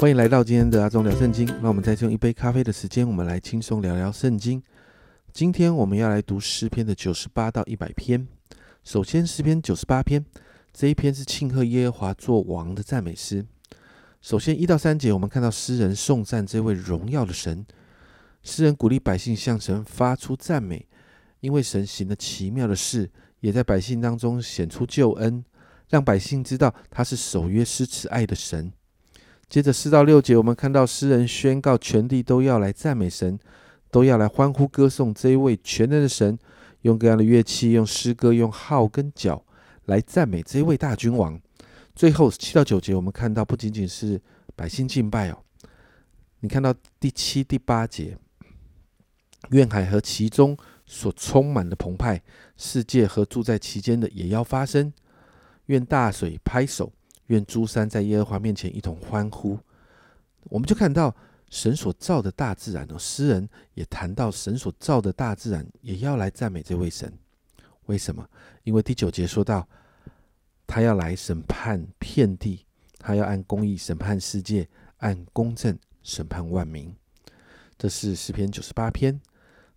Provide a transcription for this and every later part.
欢迎来到今天的阿忠聊圣经。那我们再用一杯咖啡的时间，我们来轻松聊聊圣经。今天我们要来读诗篇的九十八到一百篇。首先，诗篇九十八篇这一篇是庆贺耶和华做王的赞美诗。首先一到三节，我们看到诗人颂赞这位荣耀的神。诗人鼓励百姓向神发出赞美，因为神行了奇妙的事，也在百姓当中显出救恩，让百姓知道他是守约施慈爱的神。接着四到六节，我们看到诗人宣告全地都要来赞美神，都要来欢呼歌颂这一位全能的神，用各样的乐器，用诗歌，用号跟角来赞美这位大君王。最后七到九节，我们看到不仅仅是百姓敬拜哦，你看到第七、第八节，愿海和其中所充满的澎湃，世界和住在其间的也要发声，愿大水拍手。愿诸山在耶和华面前一同欢呼。我们就看到神所造的大自然哦，诗人也谈到神所造的大自然也要来赞美这位神。为什么？因为第九节说到，他要来审判遍地，他要按公义审判世界，按公正审判万民。这是诗篇九十八篇。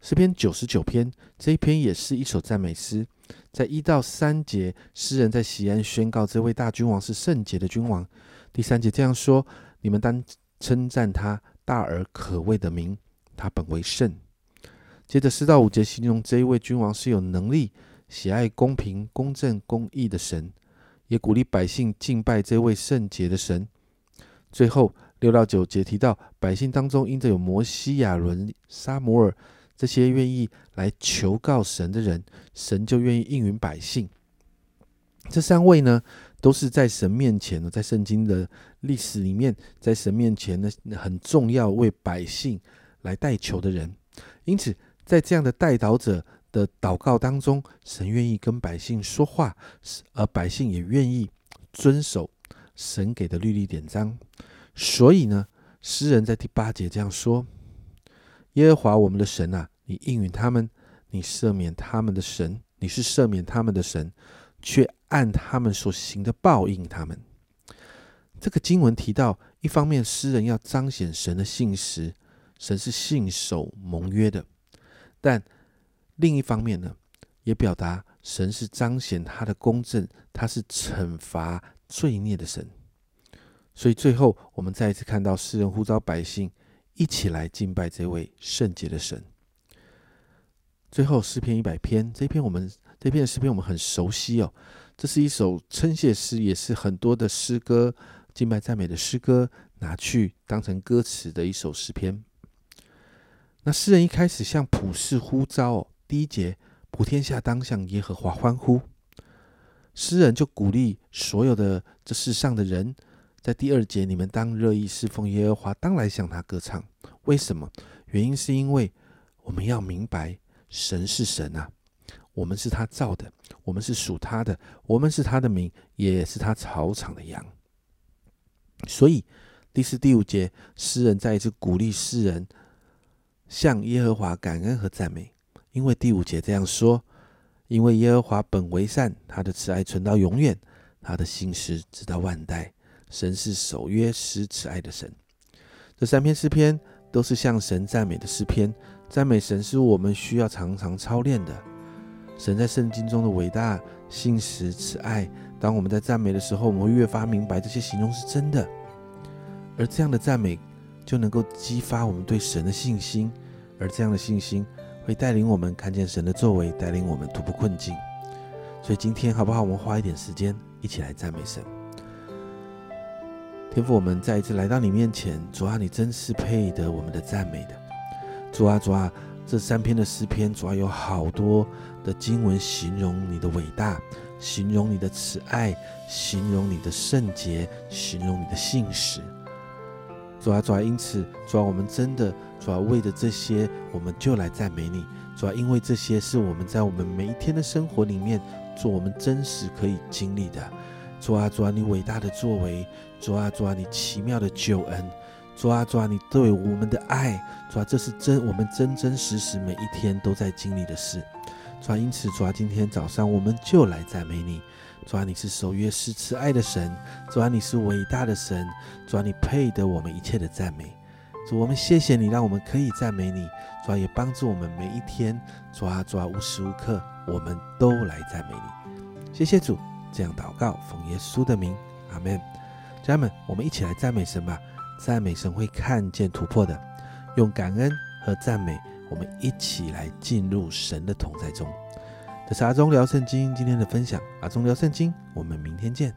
诗篇九十九篇这一篇也是一首赞美诗。在一到三节，诗人在西安宣告这位大君王是圣洁的君王。第三节这样说：“你们当称赞他大而可畏的名，他本为圣。”接着四到五节形容这一位君王是有能力、喜爱公平、公正、公义的神，也鼓励百姓敬拜这位圣洁的神。最后六到九节提到百姓当中因着有摩西、亚伦、沙摩尔。这些愿意来求告神的人，神就愿意应允百姓。这三位呢，都是在神面前呢，在圣经的历史里面，在神面前呢，很重要为百姓来代求的人。因此，在这样的代祷者的祷告当中，神愿意跟百姓说话，而百姓也愿意遵守神给的律例典章。所以呢，诗人在第八节这样说。耶和华我们的神啊，你应允他们，你赦免他们的神，你是赦免他们的神，却按他们所行的报应他们。这个经文提到，一方面诗人要彰显神的信实，神是信守盟约的；但另一方面呢，也表达神是彰显他的公正，他是惩罚罪孽的神。所以最后，我们再一次看到诗人呼召百姓。一起来敬拜这位圣洁的神。最后诗篇一百篇，这篇我们这篇诗篇我们很熟悉哦。这是一首称谢诗，也是很多的诗歌敬拜赞美的诗歌拿去当成歌词的一首诗篇。那诗人一开始向普世呼召哦，第一节普天下当向耶和华欢呼。诗人就鼓励所有的这世上的人。在第二节，你们当热意侍奉耶和华，当来向他歌唱。为什么？原因是因为我们要明白，神是神啊，我们是他造的，我们是属他的，我们是他的名，也是他草场的羊。所以第四、第五节，诗人再一次鼓励诗人向耶和华感恩和赞美，因为第五节这样说：因为耶和华本为善，他的慈爱存到永远，他的心实直到万代。神是守约施慈爱的神，这三篇诗篇都是向神赞美的诗篇。赞美神是我们需要常常操练的。神在圣经中的伟大、信实、慈爱，当我们在赞美的时候，我们会越发明白这些形容是真的。而这样的赞美就能够激发我们对神的信心，而这样的信心会带领我们看见神的作为，带领我们突破困境。所以今天好不好？我们花一点时间一起来赞美神。天父，我们再一次来到你面前，主啊，你真是配得我们的赞美的。主啊，主啊，这三篇的诗篇，主啊，有好多的经文形容你的伟大，形容你的慈爱，形容你的圣洁，形容你的信实。主啊，主啊，因此，主啊，我们真的，主啊，为着这些，我们就来赞美你。主啊，因为这些是我们在我们每一天的生活里面，做我们真实可以经历的。主啊，主啊，你伟大的作为，主啊，主啊，你奇妙的救恩，主啊，主啊，你对我们的爱，主啊，这是真我们真真实实每一天都在经历的事。主啊，因此主啊，今天早上我们就来赞美你。主啊，你是守约是慈爱的神，主啊，你是伟大的神，主啊，你配得我们一切的赞美。主，我们谢谢你，让我们可以赞美你。主啊，也帮助我们每一天，主啊，主啊，无时无刻我们都来赞美你。谢谢主，这样祷告，奉耶稣的名，阿门。家人们，我们一起来赞美神吧。赞美神会看见突破的，用感恩和赞美，我们一起来进入神的同在中。这是阿忠聊圣经今天的分享，阿忠聊圣经，我们明天见。